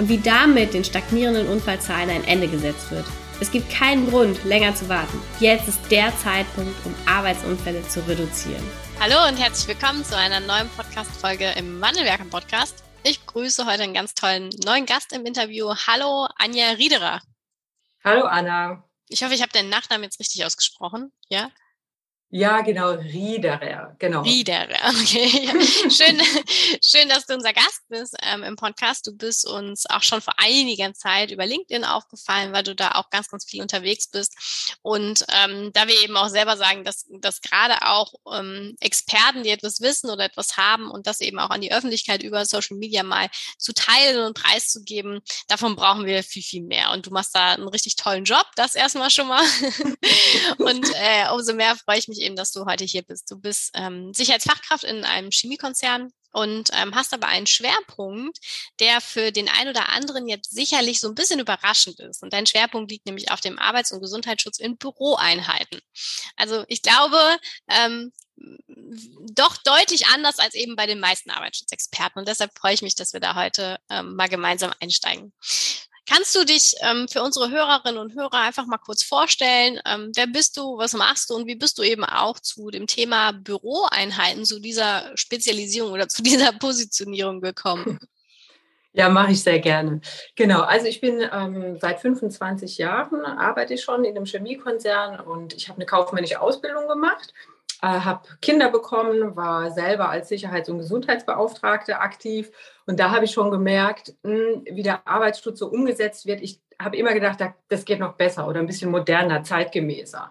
und wie damit den stagnierenden Unfallzahlen ein Ende gesetzt wird. Es gibt keinen Grund, länger zu warten. Jetzt ist der Zeitpunkt, um Arbeitsunfälle zu reduzieren. Hallo und herzlich willkommen zu einer neuen Podcast-Folge im Wandelwerker Podcast. Ich begrüße heute einen ganz tollen neuen Gast im Interview. Hallo, Anja Riederer. Hallo, Anna. Ich hoffe, ich habe deinen Nachnamen jetzt richtig ausgesprochen. Ja? Ja, genau, Riederer, genau. Riederer, okay. Schön, schön, dass du unser Gast bist ähm, im Podcast. Du bist uns auch schon vor einiger Zeit über LinkedIn aufgefallen, weil du da auch ganz, ganz viel unterwegs bist. Und ähm, da wir eben auch selber sagen, dass, dass gerade auch ähm, Experten, die etwas wissen oder etwas haben und das eben auch an die Öffentlichkeit über Social Media mal zu teilen und preiszugeben, davon brauchen wir viel, viel mehr. Und du machst da einen richtig tollen Job, das erstmal schon mal. und äh, umso mehr freue ich mich eben, dass du heute hier bist. Du bist ähm, Sicherheitsfachkraft in einem Chemiekonzern und ähm, hast aber einen Schwerpunkt, der für den einen oder anderen jetzt sicherlich so ein bisschen überraschend ist. Und dein Schwerpunkt liegt nämlich auf dem Arbeits- und Gesundheitsschutz in Büroeinheiten. Also ich glaube, ähm, doch deutlich anders als eben bei den meisten Arbeitsschutzexperten. Und deshalb freue ich mich, dass wir da heute ähm, mal gemeinsam einsteigen. Kannst du dich ähm, für unsere Hörerinnen und Hörer einfach mal kurz vorstellen? Ähm, wer bist du, was machst du und wie bist du eben auch zu dem Thema Büroeinheiten, zu dieser Spezialisierung oder zu dieser Positionierung gekommen? Ja, mache ich sehr gerne. Genau, also ich bin ähm, seit 25 Jahren, arbeite ich schon in einem Chemiekonzern und ich habe eine kaufmännische Ausbildung gemacht äh, habe Kinder bekommen, war selber als Sicherheits- und Gesundheitsbeauftragte aktiv. Und da habe ich schon gemerkt, mh, hm, wie der Arbeitsschutz so umgesetzt wird. Ich habe immer gedacht, das geht noch besser oder ein bisschen moderner, zeitgemäßer.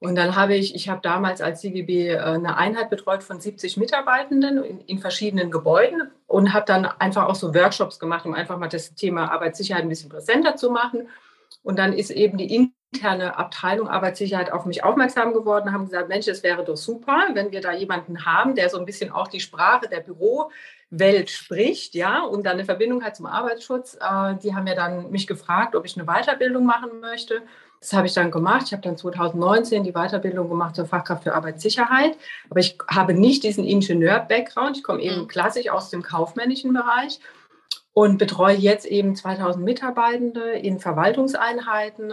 Und dann habe ich, ich habe damals als CGB äh, eine Einheit betreut von 70 Mitarbeitenden in, in verschiedenen Gebäuden und habe dann einfach auch so Workshops gemacht, um einfach mal das Thema Arbeitssicherheit ein bisschen präsenter zu machen. Und dann ist eben die interne Abteilung Arbeitssicherheit auf mich aufmerksam geworden, haben gesagt, Mensch, es wäre doch super, wenn wir da jemanden haben, der so ein bisschen auch die Sprache der Bürowelt spricht, ja, und dann eine Verbindung hat zum Arbeitsschutz. Äh, die haben ja dann mich gefragt, ob ich eine Weiterbildung machen möchte. Das habe ich dann gemacht. Ich habe dann 2019 die Weiterbildung gemacht zur Fachkraft für Arbeitssicherheit. Aber ich habe nicht diesen Ingenieur-Background. Ich komme eben mhm. klassisch aus dem kaufmännischen Bereich und betreue jetzt eben 2000 Mitarbeitende in Verwaltungseinheiten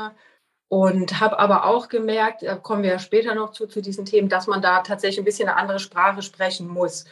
und habe aber auch gemerkt, da kommen wir ja später noch zu, zu diesen Themen, dass man da tatsächlich ein bisschen eine andere Sprache sprechen muss.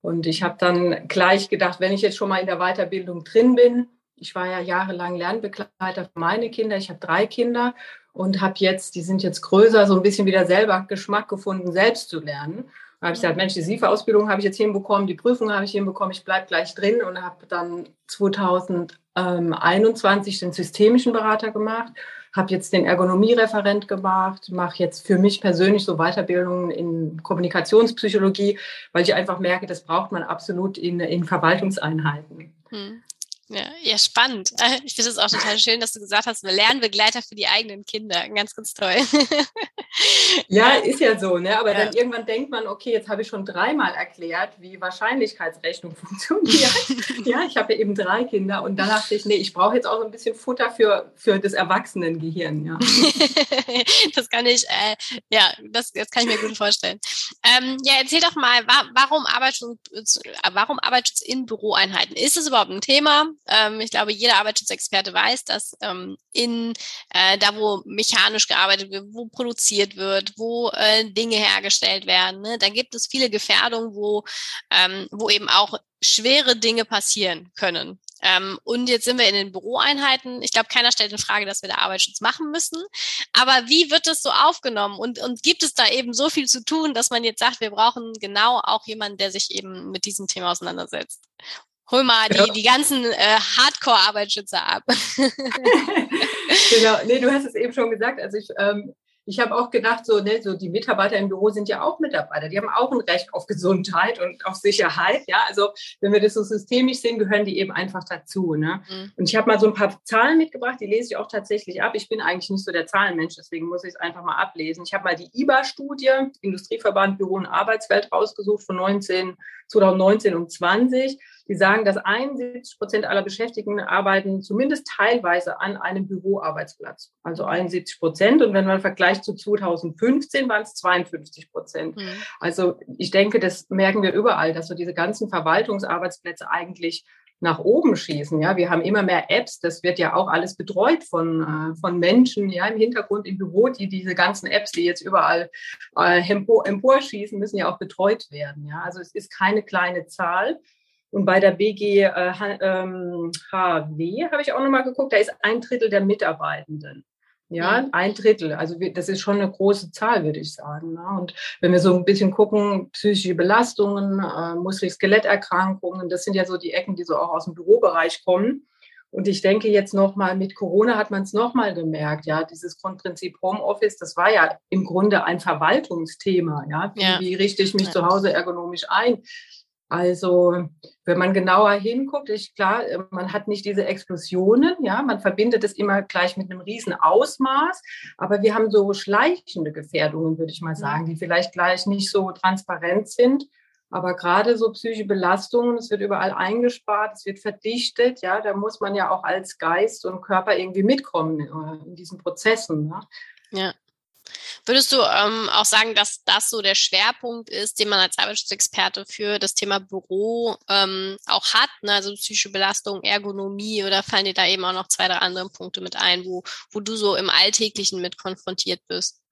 Und ich habe dann gleich gedacht, wenn ich jetzt schon mal in der Weiterbildung drin bin, ich war ja jahrelang Lernbegleiter für meine Kinder, ich habe drei Kinder und habe jetzt, die sind jetzt größer, so ein bisschen wieder selber Geschmack gefunden, selbst zu lernen. Da habe ich gesagt, Mensch, die SIFA-Ausbildung habe ich jetzt hinbekommen, die Prüfung habe ich hinbekommen, ich bleibe gleich drin und habe dann 2021 den systemischen Berater gemacht habe jetzt den Ergonomiereferent gemacht, mache jetzt für mich persönlich so Weiterbildungen in Kommunikationspsychologie, weil ich einfach merke, das braucht man absolut in, in Verwaltungseinheiten. Hm. Ja, ja, spannend. Ich finde es auch total schön, dass du gesagt hast, wir Lernbegleiter für die eigenen Kinder. Ganz, ganz toll. Ja, ist ja so, ne? Aber ja. dann irgendwann denkt man, okay, jetzt habe ich schon dreimal erklärt, wie Wahrscheinlichkeitsrechnung funktioniert. ja, ich habe ja eben drei Kinder und dann dachte ich, nee, ich brauche jetzt auch so ein bisschen Futter für, für das Erwachsenengehirn, ja. das kann ich, äh, ja, das, das kann ich mir gut vorstellen. Ähm, ja, erzähl doch mal, warum Arbeitsschutz, warum Arbeitsschutz in Büroeinheiten? Ist es überhaupt ein Thema? Ähm, ich glaube, jeder Arbeitsschutzexperte weiß, dass ähm, in äh, da, wo mechanisch gearbeitet wird, wo produziert wird, wo äh, Dinge hergestellt werden, ne, da gibt es viele Gefährdungen, wo, ähm, wo eben auch schwere Dinge passieren können. Ähm, und jetzt sind wir in den Büroeinheiten. Ich glaube, keiner stellt in Frage, dass wir da Arbeitsschutz machen müssen. Aber wie wird das so aufgenommen? Und, und gibt es da eben so viel zu tun, dass man jetzt sagt, wir brauchen genau auch jemanden, der sich eben mit diesem Thema auseinandersetzt? Hol mal die, ja. die ganzen äh, Hardcore-Arbeitsschützer ab. genau, nee, du hast es eben schon gesagt. Also ich, ähm, ich habe auch gedacht, so, ne, so die Mitarbeiter im Büro sind ja auch Mitarbeiter. Die haben auch ein Recht auf Gesundheit und auf Sicherheit. Ja, also wenn wir das so systemisch sehen, gehören die eben einfach dazu. Ne? Mhm. Und ich habe mal so ein paar Zahlen mitgebracht, die lese ich auch tatsächlich ab. Ich bin eigentlich nicht so der Zahlenmensch, deswegen muss ich es einfach mal ablesen. Ich habe mal die IBA-Studie, Industrieverband Büro und Arbeitswelt, rausgesucht von 19, 2019 und 20 die sagen, dass 71 Prozent aller Beschäftigten arbeiten zumindest teilweise an einem Büroarbeitsplatz. Also 71 Prozent. Und wenn man vergleicht zu 2015, waren es 52 Prozent. Mhm. Also ich denke, das merken wir überall, dass so diese ganzen Verwaltungsarbeitsplätze eigentlich nach oben schießen. Ja, wir haben immer mehr Apps. Das wird ja auch alles betreut von, äh, von Menschen, ja, im Hintergrund im Büro, die diese ganzen Apps, die jetzt überall äh, emporschießen, müssen ja auch betreut werden. Ja, also es ist keine kleine Zahl. Und bei der BG äh, ähm, habe ich auch nochmal geguckt, da ist ein Drittel der Mitarbeitenden. Ja, ein Drittel. Also das ist schon eine große Zahl, würde ich sagen. Ne? Und wenn wir so ein bisschen gucken, psychische Belastungen, äh, Muskel-Skeletterkrankungen, das sind ja so die Ecken, die so auch aus dem Bürobereich kommen. Und ich denke jetzt nochmal, mit Corona hat man es nochmal gemerkt, ja, dieses Grundprinzip Homeoffice, das war ja im Grunde ein Verwaltungsthema, ja. Wie, ja. wie richte ich mich ja. zu Hause ergonomisch ein? Also, wenn man genauer hinguckt, ist klar, äh, man hat nicht diese Explosionen, ja, man verbindet es immer gleich mit einem riesen Ausmaß, aber wir haben so schleichende Gefährdungen, würde ich mal sagen, die vielleicht gleich nicht so transparent sind, aber gerade so psychische Belastungen, es wird überall eingespart, es wird verdichtet, ja, da muss man ja auch als Geist und Körper irgendwie mitkommen äh, in diesen Prozessen. Ne? Ja. Würdest du ähm, auch sagen, dass das so der Schwerpunkt ist, den man als Arbeitsschutzexperte für das Thema Büro ähm, auch hat? Ne? Also psychische Belastung, Ergonomie oder fallen dir da eben auch noch zwei, drei andere Punkte mit ein, wo, wo du so im Alltäglichen mit konfrontiert bist?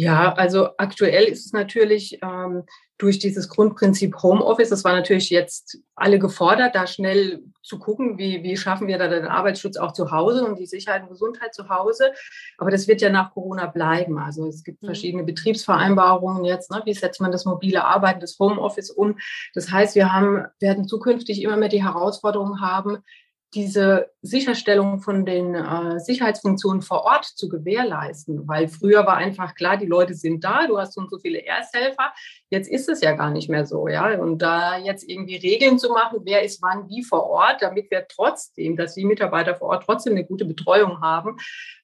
Ja, also aktuell ist es natürlich ähm, durch dieses Grundprinzip Homeoffice, das war natürlich jetzt alle gefordert, da schnell zu gucken, wie, wie schaffen wir da den Arbeitsschutz auch zu Hause und die Sicherheit und Gesundheit zu Hause. Aber das wird ja nach Corona bleiben. Also es gibt mhm. verschiedene Betriebsvereinbarungen jetzt. Ne? Wie setzt man das mobile Arbeiten, das Homeoffice um? Das heißt, wir haben, werden zukünftig immer mehr die Herausforderung haben, diese Sicherstellung von den äh, Sicherheitsfunktionen vor Ort zu gewährleisten. Weil früher war einfach klar, die Leute sind da, du hast so und so viele Ersthelfer. Jetzt ist es ja gar nicht mehr so, ja. Und da jetzt irgendwie Regeln zu machen, wer ist wann wie vor Ort, damit wir trotzdem, dass die Mitarbeiter vor Ort trotzdem eine gute Betreuung haben,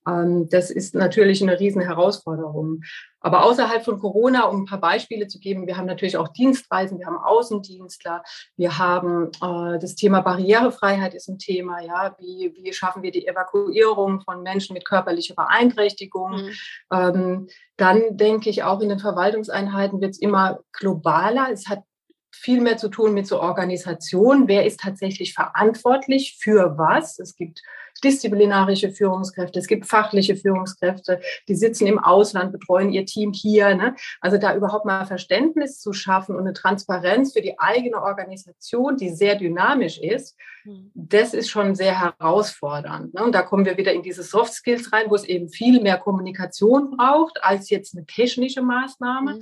das ist natürlich eine riesen Herausforderung. Aber außerhalb von Corona, um ein paar Beispiele zu geben, wir haben natürlich auch Dienstreisen, wir haben Außendienstler, wir haben äh, das Thema Barrierefreiheit ist ein Thema, ja, wie, wie schaffen wir die Evakuierung von Menschen mit körperlicher Beeinträchtigung. Mhm. Ähm, dann denke ich auch in den Verwaltungseinheiten wird es immer globaler. Es hat viel mehr zu tun mit so Organisation. Wer ist tatsächlich verantwortlich für was? Es gibt disziplinarische Führungskräfte, es gibt fachliche Führungskräfte, die sitzen im Ausland, betreuen ihr Team hier. Ne? Also da überhaupt mal Verständnis zu schaffen und eine Transparenz für die eigene Organisation, die sehr dynamisch ist, hm. das ist schon sehr herausfordernd. Ne? Und da kommen wir wieder in diese Soft Skills rein, wo es eben viel mehr Kommunikation braucht als jetzt eine technische Maßnahme, mhm.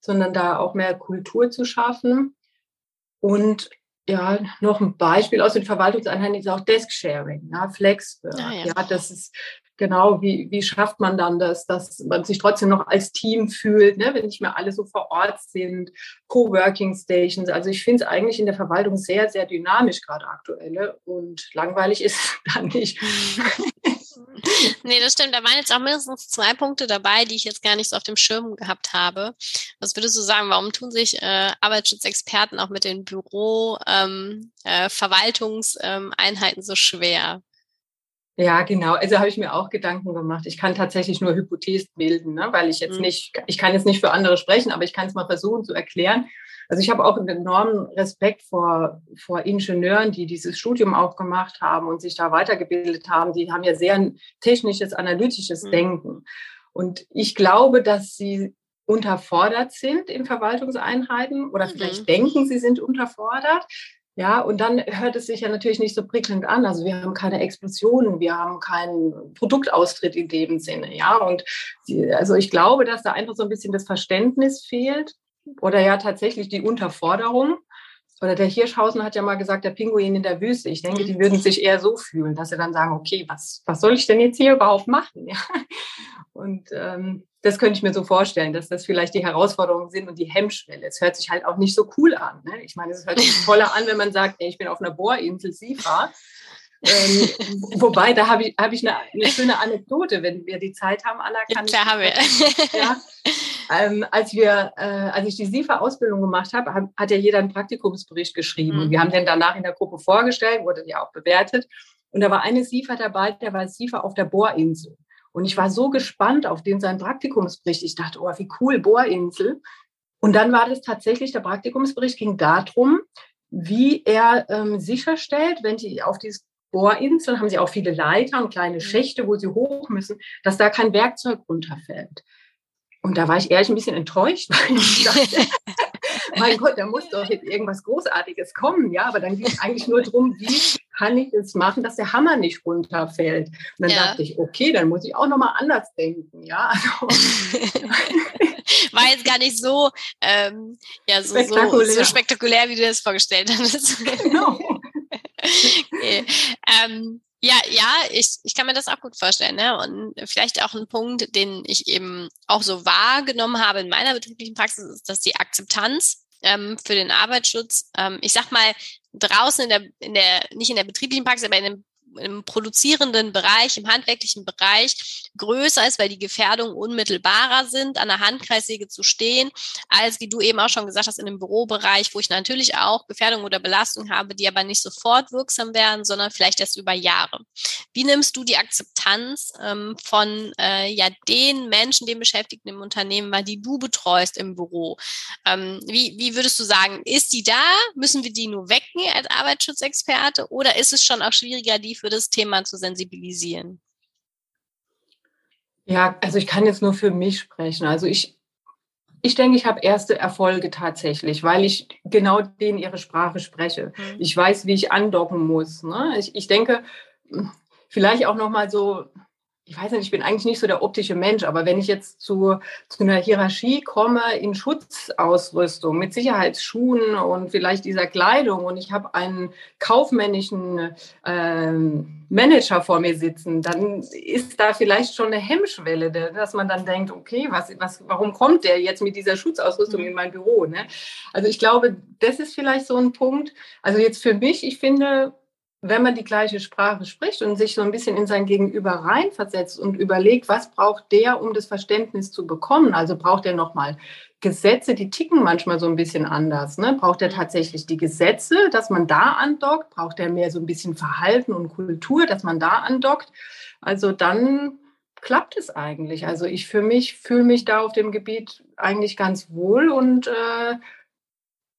sondern da auch mehr Kultur zu schaffen. Und ja, noch ein Beispiel aus den Verwaltungseinheiten ist auch Desk-Sharing, ja, Flex. Ah, ja. ja. das ist genau, wie, wie schafft man dann das, dass man sich trotzdem noch als Team fühlt, ne, wenn nicht mehr alle so vor Ort sind, Coworking Stations. Also ich finde es eigentlich in der Verwaltung sehr, sehr dynamisch gerade aktuell und langweilig ist es dann nicht. nee, das stimmt. Da waren jetzt auch mindestens zwei Punkte dabei, die ich jetzt gar nicht so auf dem Schirm gehabt habe. Was würdest du sagen, warum tun sich äh, Arbeitsschutzexperten auch mit den Büro-Verwaltungseinheiten ähm, äh, so schwer? Ja, genau. Also habe ich mir auch Gedanken gemacht. Ich kann tatsächlich nur Hypothesen bilden, ne? weil ich jetzt mhm. nicht, ich kann jetzt nicht für andere sprechen, aber ich kann es mal versuchen zu erklären. Also ich habe auch einen enormen Respekt vor, vor Ingenieuren, die dieses Studium auch gemacht haben und sich da weitergebildet haben. Die haben ja sehr technisches, analytisches mhm. Denken. Und ich glaube, dass sie unterfordert sind in Verwaltungseinheiten oder vielleicht mhm. denken, sie sind unterfordert. Ja, und dann hört es sich ja natürlich nicht so prickelnd an. Also wir haben keine Explosionen, wir haben keinen Produktaustritt in dem Sinne. Ja, und die, also ich glaube, dass da einfach so ein bisschen das Verständnis fehlt oder ja tatsächlich die Unterforderung. Oder der Hirschhausen hat ja mal gesagt, der Pinguin in der Wüste. Ich denke, die würden sich eher so fühlen, dass sie dann sagen, okay, was, was soll ich denn jetzt hier überhaupt machen? Ja. Und ähm, das könnte ich mir so vorstellen, dass das vielleicht die Herausforderungen sind und die Hemmschwelle. Es hört sich halt auch nicht so cool an. Ne? Ich meine, es hört sich toller an, wenn man sagt, ey, ich bin auf einer Bohrinsel Sifa. ähm, wobei, da habe ich, hab ich eine, eine, schöne Anekdote, wenn wir die Zeit haben, Anna. Kann ja, klar haben wir. Ja, ähm, als, wir, äh, als ich die SIFA-Ausbildung gemacht habe, hat, hat ja jeder einen Praktikumsbericht geschrieben. Mhm. Und wir haben den danach in der Gruppe vorgestellt, wurde ja auch bewertet. Und da war eine SIFA dabei, der war SIFA auf der Bohrinsel. Und ich war so gespannt auf den seinen Praktikumsbericht. Ich dachte, oh, wie cool, Bohrinsel. Und dann war das tatsächlich, der Praktikumsbericht ging darum, wie er ähm, sicherstellt, wenn die auf dieses Bohrinsel haben sie auch viele Leiter und kleine mhm. Schächte, wo sie hoch müssen, dass da kein Werkzeug runterfällt. Und da war ich ehrlich ein bisschen enttäuscht, weil ich dachte, mein Gott, da muss doch jetzt irgendwas Großartiges kommen, ja, aber dann ging es eigentlich nur darum, wie kann ich es machen, dass der Hammer nicht runterfällt. Und dann ja. dachte ich, okay, dann muss ich auch nochmal anders denken, ja. Also, war jetzt gar nicht so, ähm, ja, so spektakulär. So, so, spektakulär, wie du das vorgestellt hast. Genau. okay. ähm, ja, ja, ich, ich kann mir das auch gut vorstellen. Ne? Und vielleicht auch ein Punkt, den ich eben auch so wahrgenommen habe in meiner betrieblichen Praxis, ist, dass die Akzeptanz ähm, für den Arbeitsschutz, ähm, ich sag mal, draußen in der, in der, nicht in der betrieblichen Praxis, aber in dem im produzierenden Bereich, im handwerklichen Bereich größer ist, weil die Gefährdungen unmittelbarer sind, an der Handkreissäge zu stehen, als wie du eben auch schon gesagt hast, in dem Bürobereich, wo ich natürlich auch Gefährdungen oder Belastungen habe, die aber nicht sofort wirksam werden, sondern vielleicht erst über Jahre. Wie nimmst du die Akzeptanz ähm, von äh, ja den Menschen, den Beschäftigten im Unternehmen, weil die du betreust im Büro? Ähm, wie, wie würdest du sagen, ist die da? Müssen wir die nur wecken als Arbeitsschutzexperte oder ist es schon auch schwieriger, die für für das Thema zu sensibilisieren? Ja, also ich kann jetzt nur für mich sprechen. Also ich, ich denke, ich habe erste Erfolge tatsächlich, weil ich genau denen ihre Sprache spreche. Mhm. Ich weiß, wie ich andocken muss. Ne? Ich, ich denke, vielleicht auch noch mal so ich weiß nicht, ich bin eigentlich nicht so der optische Mensch, aber wenn ich jetzt zu, zu einer Hierarchie komme in Schutzausrüstung mit Sicherheitsschuhen und vielleicht dieser Kleidung und ich habe einen kaufmännischen ähm, Manager vor mir sitzen, dann ist da vielleicht schon eine Hemmschwelle, dass man dann denkt, okay, was, was, warum kommt der jetzt mit dieser Schutzausrüstung mhm. in mein Büro? Ne? Also ich glaube, das ist vielleicht so ein Punkt. Also jetzt für mich, ich finde, wenn man die gleiche Sprache spricht und sich so ein bisschen in sein Gegenüber reinversetzt und überlegt, was braucht der, um das Verständnis zu bekommen? Also braucht er nochmal Gesetze, die ticken manchmal so ein bisschen anders. Ne? Braucht er tatsächlich die Gesetze, dass man da andockt? Braucht er mehr so ein bisschen Verhalten und Kultur, dass man da andockt? Also dann klappt es eigentlich. Also ich für mich fühle mich da auf dem Gebiet eigentlich ganz wohl und äh,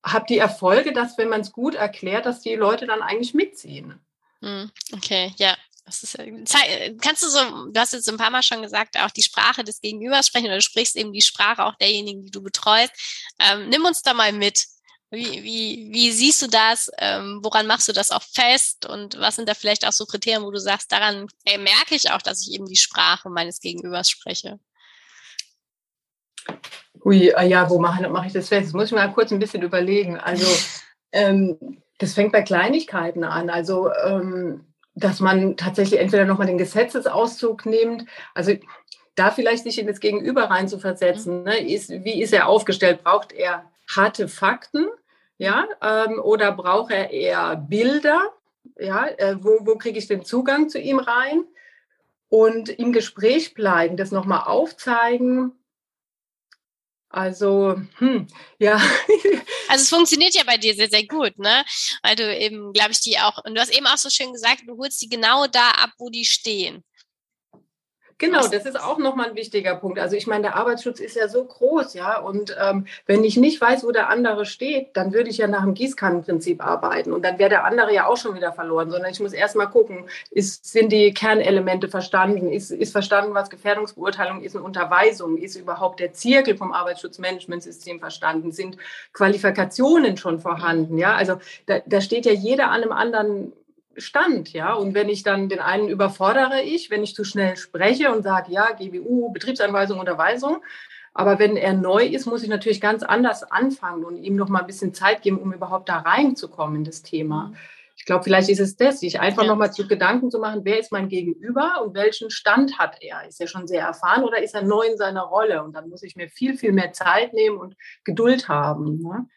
habe die Erfolge, dass wenn man es gut erklärt, dass die Leute dann eigentlich mitziehen. Hm, okay, ja. Ist, kannst du so, du hast jetzt ein paar Mal schon gesagt, auch die Sprache des Gegenübers sprechen oder du sprichst eben die Sprache auch derjenigen, die du betreust. Ähm, nimm uns da mal mit. Wie, wie, wie siehst du das? Ähm, woran machst du das auch fest? Und was sind da vielleicht auch so Kriterien, wo du sagst, daran ey, merke ich auch, dass ich eben die Sprache meines Gegenübers spreche? Ui, äh, ja, wo mache mach ich das fest? Das muss ich mal kurz ein bisschen überlegen. Also, ähm, das fängt bei Kleinigkeiten an. Also, ähm, dass man tatsächlich entweder nochmal den Gesetzesauszug nimmt. Also, da vielleicht sich in das Gegenüber rein zu versetzen. Ne? Ist, wie ist er aufgestellt? Braucht er harte Fakten? Ja, ähm, oder braucht er eher Bilder? Ja, äh, wo, wo kriege ich den Zugang zu ihm rein? Und im Gespräch bleiben, das nochmal aufzeigen, also, hm, ja. Also es funktioniert ja bei dir sehr, sehr gut, ne? Weil du eben, glaube ich, die auch, und du hast eben auch so schön gesagt, du holst die genau da ab, wo die stehen. Genau, das ist auch nochmal ein wichtiger Punkt. Also ich meine, der Arbeitsschutz ist ja so groß, ja. Und ähm, wenn ich nicht weiß, wo der andere steht, dann würde ich ja nach dem Gießkannenprinzip arbeiten. Und dann wäre der andere ja auch schon wieder verloren, sondern ich muss erstmal gucken, ist, sind die Kernelemente verstanden? Ist, ist verstanden, was Gefährdungsbeurteilung ist und Unterweisung? Ist überhaupt der Zirkel vom Arbeitsschutzmanagementsystem verstanden? Sind Qualifikationen schon vorhanden? Ja, also da, da steht ja jeder an einem anderen Stand, ja. Und wenn ich dann den einen überfordere ich, wenn ich zu schnell spreche und sage, ja, GBU, Betriebsanweisung, Unterweisung. Aber wenn er neu ist, muss ich natürlich ganz anders anfangen und ihm noch mal ein bisschen Zeit geben, um überhaupt da reinzukommen in das Thema. Mhm. Ich glaube, vielleicht ist es das, sich einfach ja. nochmal zu Gedanken zu machen, wer ist mein Gegenüber und welchen Stand hat er? Ist er schon sehr erfahren oder ist er neu in seiner Rolle? Und dann muss ich mir viel, viel mehr Zeit nehmen und Geduld haben. Ne?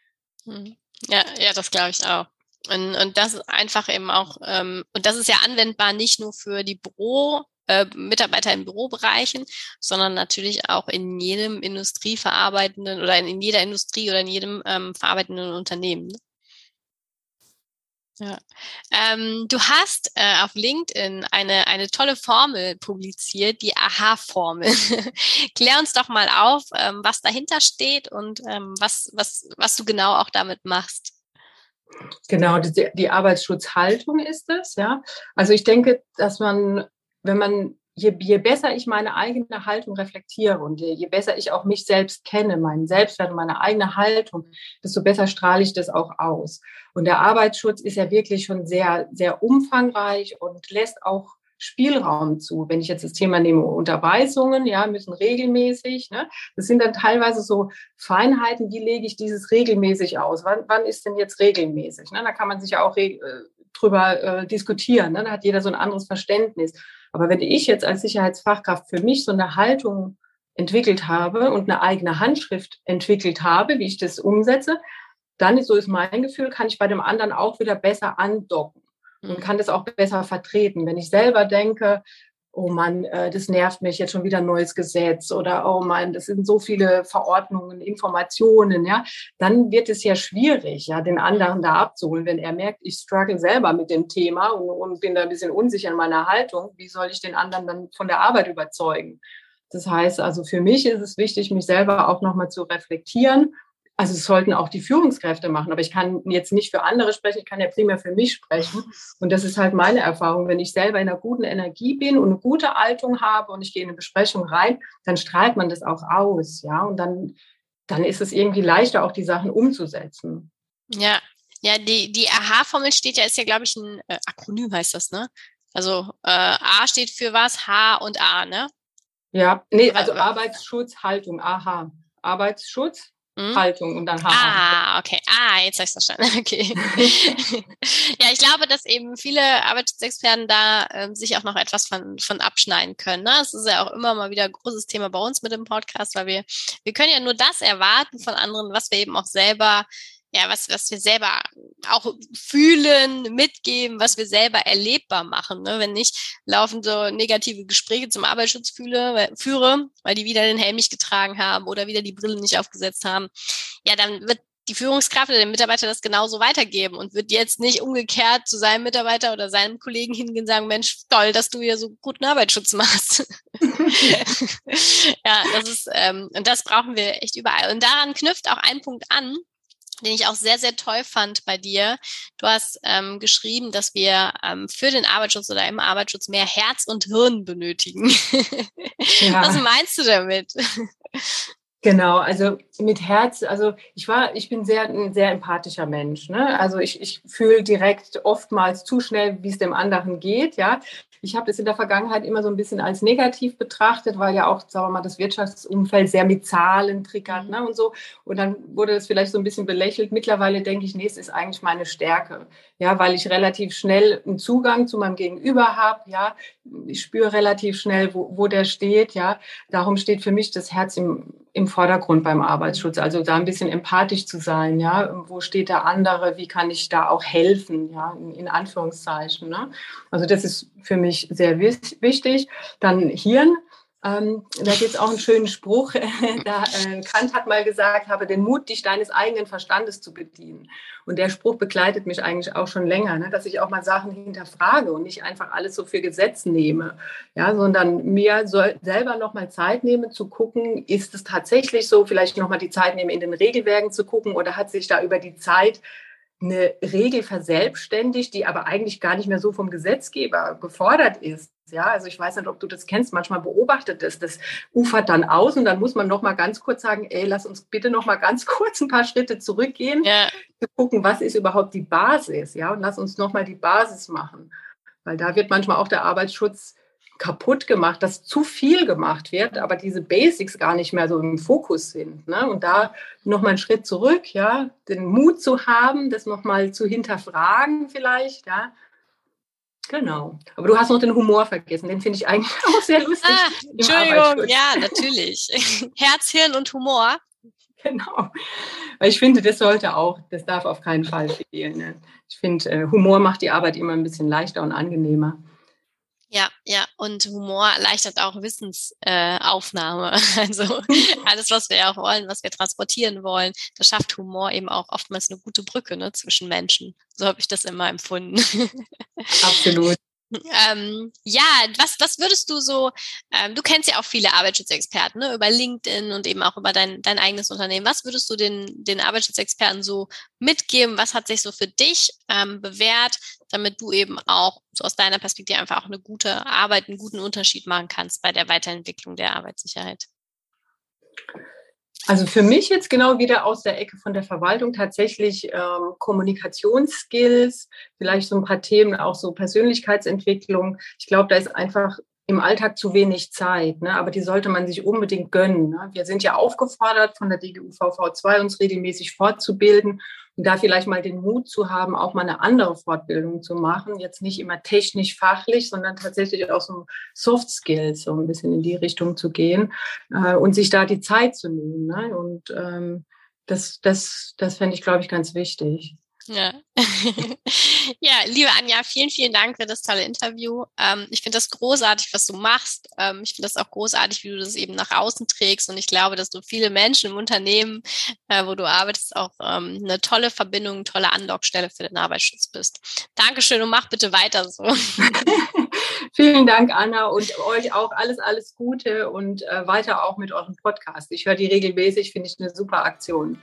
Mhm. Ja, ja, das glaube ich auch. Und, und das ist einfach eben auch, ähm, und das ist ja anwendbar nicht nur für die Büro, äh, Mitarbeiter in Bürobereichen, sondern natürlich auch in jedem industrieverarbeitenden oder in, in jeder Industrie oder in jedem ähm, verarbeitenden Unternehmen. Ne? Ja. Ähm, du hast äh, auf LinkedIn eine, eine tolle Formel publiziert, die Aha-Formel. Klär uns doch mal auf, ähm, was dahinter steht und ähm, was, was, was du genau auch damit machst. Genau, die, die Arbeitsschutzhaltung ist es, ja. Also ich denke, dass man, wenn man je, je besser ich meine eigene Haltung reflektiere und je, je besser ich auch mich selbst kenne, meinen Selbstwert und meine eigene Haltung, desto besser strahle ich das auch aus. Und der Arbeitsschutz ist ja wirklich schon sehr, sehr umfangreich und lässt auch Spielraum zu. Wenn ich jetzt das Thema nehme, Unterweisungen, ja, müssen regelmäßig, ne? Das sind dann teilweise so Feinheiten, wie lege ich dieses regelmäßig aus? Wann, wann ist denn jetzt regelmäßig? Ne? Da kann man sich ja auch äh, drüber äh, diskutieren. Ne? Da hat jeder so ein anderes Verständnis. Aber wenn ich jetzt als Sicherheitsfachkraft für mich so eine Haltung entwickelt habe und eine eigene Handschrift entwickelt habe, wie ich das umsetze, dann, so ist mein Gefühl, kann ich bei dem anderen auch wieder besser andocken und mhm. kann das auch besser vertreten. Wenn ich selber denke, oh Mann, äh, das nervt mich, jetzt schon wieder ein neues Gesetz oder oh Mann, das sind so viele Verordnungen, Informationen, ja, dann wird es ja schwierig, ja, den anderen da abzuholen. Wenn er merkt, ich struggle selber mit dem Thema und, und bin da ein bisschen unsicher in meiner Haltung, wie soll ich den anderen dann von der Arbeit überzeugen? Das heißt also, für mich ist es wichtig, mich selber auch nochmal zu reflektieren also es sollten auch die Führungskräfte machen, aber ich kann jetzt nicht für andere sprechen, ich kann ja primär für mich sprechen. Und das ist halt meine Erfahrung. Wenn ich selber in einer guten Energie bin und eine gute Haltung habe und ich gehe in eine Besprechung rein, dann strahlt man das auch aus, ja. Und dann, dann ist es irgendwie leichter, auch die Sachen umzusetzen. Ja, ja, die, die AHA-Formel steht ja, ist ja, glaube ich, ein äh, Akronym heißt das, ne? Also äh, A steht für was, H und A, ne? Ja, nee, also Arbeitsschutzhaltung, AHA. Arbeitsschutz, hm? Haltung und dann Haare. Ah, okay. Ah, jetzt habe ich es verstanden. Okay. ja, ich glaube, dass eben viele Arbeitsschutzexperten da ähm, sich auch noch etwas von, von abschneiden können. Ne? Das ist ja auch immer mal wieder ein großes Thema bei uns mit dem Podcast, weil wir, wir können ja nur das erwarten von anderen, was wir eben auch selber ja, was, was wir selber auch fühlen, mitgeben, was wir selber erlebbar machen. Ne? Wenn ich laufend so negative Gespräche zum Arbeitsschutz fühle, führe, weil die wieder den Helm nicht getragen haben oder wieder die Brille nicht aufgesetzt haben, ja, dann wird die Führungskraft oder der Mitarbeiter das genauso weitergeben und wird jetzt nicht umgekehrt zu seinem Mitarbeiter oder seinem Kollegen hingehen und sagen, Mensch, toll, dass du hier so guten Arbeitsschutz machst. ja, das ist, ähm, und das brauchen wir echt überall. Und daran knüpft auch ein Punkt an, den ich auch sehr, sehr toll fand bei dir. Du hast ähm, geschrieben, dass wir ähm, für den Arbeitsschutz oder im Arbeitsschutz mehr Herz und Hirn benötigen. Ja. Was meinst du damit? Genau, also mit Herz, also ich war, ich bin sehr ein sehr empathischer Mensch. Ne? Also ich, ich fühle direkt oftmals zu schnell, wie es dem anderen geht, ja. Ich habe das in der Vergangenheit immer so ein bisschen als negativ betrachtet, weil ja auch, sagen wir mal, das Wirtschaftsumfeld sehr mit Zahlen triggert mhm. ne, und so. Und dann wurde das vielleicht so ein bisschen belächelt. Mittlerweile denke ich, nee, es ist eigentlich meine Stärke. Ja, weil ich relativ schnell einen Zugang zu meinem Gegenüber habe. Ja, ich spüre relativ schnell, wo, wo der steht. Ja, darum steht für mich das Herz im, im Vordergrund beim Arbeitsschutz. Also da ein bisschen empathisch zu sein. Ja, wo steht der andere? Wie kann ich da auch helfen? Ja, in, Anführungszeichen. Ne? Also das ist für mich sehr wichtig. Dann Hirn. Ähm, da gibt es auch einen schönen Spruch. da, äh, Kant hat mal gesagt, habe den Mut, dich deines eigenen Verstandes zu bedienen. Und der Spruch begleitet mich eigentlich auch schon länger, ne? dass ich auch mal Sachen hinterfrage und nicht einfach alles so für Gesetz nehme, ja, sondern mir soll selber noch mal Zeit nehmen zu gucken, ist es tatsächlich so, vielleicht noch mal die Zeit nehmen, in den Regelwerken zu gucken oder hat sich da über die Zeit eine Regel verselbstständigt, die aber eigentlich gar nicht mehr so vom Gesetzgeber gefordert ist. Ja, also ich weiß nicht, ob du das kennst. Manchmal beobachtet es, das ufert dann aus und dann muss man noch mal ganz kurz sagen, ey, lass uns bitte noch mal ganz kurz ein paar Schritte zurückgehen, ja. zu gucken, was ist überhaupt die Basis, ja, und lass uns noch mal die Basis machen, weil da wird manchmal auch der Arbeitsschutz kaputt gemacht, dass zu viel gemacht wird, aber diese Basics gar nicht mehr so im Fokus sind. Ne? Und da nochmal einen Schritt zurück, ja, den Mut zu haben, das nochmal zu hinterfragen vielleicht, ja. Genau. Aber du hast noch den Humor vergessen, den finde ich eigentlich auch sehr lustig. Ah, Entschuldigung, ja, natürlich. Herz, Hirn und Humor. Genau. Weil ich finde, das sollte auch, das darf auf keinen Fall fehlen. Ne? Ich finde, äh, Humor macht die Arbeit immer ein bisschen leichter und angenehmer. Ja, ja, und Humor erleichtert auch Wissensaufnahme. Äh, also alles, was wir ja auch wollen, was wir transportieren wollen, das schafft Humor eben auch oftmals eine gute Brücke ne, zwischen Menschen. So habe ich das immer empfunden. Absolut. Ähm, ja, was, was würdest du so, ähm, du kennst ja auch viele Arbeitsschutzexperten, ne, über LinkedIn und eben auch über dein, dein eigenes Unternehmen. Was würdest du den, den Arbeitsschutzexperten so mitgeben? Was hat sich so für dich ähm, bewährt, damit du eben auch so aus deiner Perspektive einfach auch eine gute Arbeit, einen guten Unterschied machen kannst bei der Weiterentwicklung der Arbeitssicherheit? Also für mich jetzt genau wieder aus der Ecke von der Verwaltung tatsächlich ähm, Kommunikationsskills, vielleicht so ein paar Themen, auch so Persönlichkeitsentwicklung. Ich glaube, da ist einfach im Alltag zu wenig Zeit, ne? aber die sollte man sich unbedingt gönnen. Ne? Wir sind ja aufgefordert von der DGUVV 2 uns regelmäßig fortzubilden und da vielleicht mal den Mut zu haben, auch mal eine andere Fortbildung zu machen, jetzt nicht immer technisch, fachlich, sondern tatsächlich auch so Soft Skills, so ein bisschen in die Richtung zu gehen äh, und sich da die Zeit zu nehmen. Ne? Und ähm, das, das, das fände ich, glaube ich, ganz wichtig. Ja. ja, liebe Anja, vielen, vielen Dank für das tolle Interview. Ähm, ich finde das großartig, was du machst. Ähm, ich finde das auch großartig, wie du das eben nach außen trägst. Und ich glaube, dass du viele Menschen im Unternehmen, äh, wo du arbeitest, auch ähm, eine tolle Verbindung, eine tolle Andockstelle für den Arbeitsschutz bist. Dankeschön und mach bitte weiter so. vielen Dank, Anna, und euch auch alles, alles Gute und äh, weiter auch mit eurem Podcast. Ich höre die regelmäßig, finde ich eine super Aktion.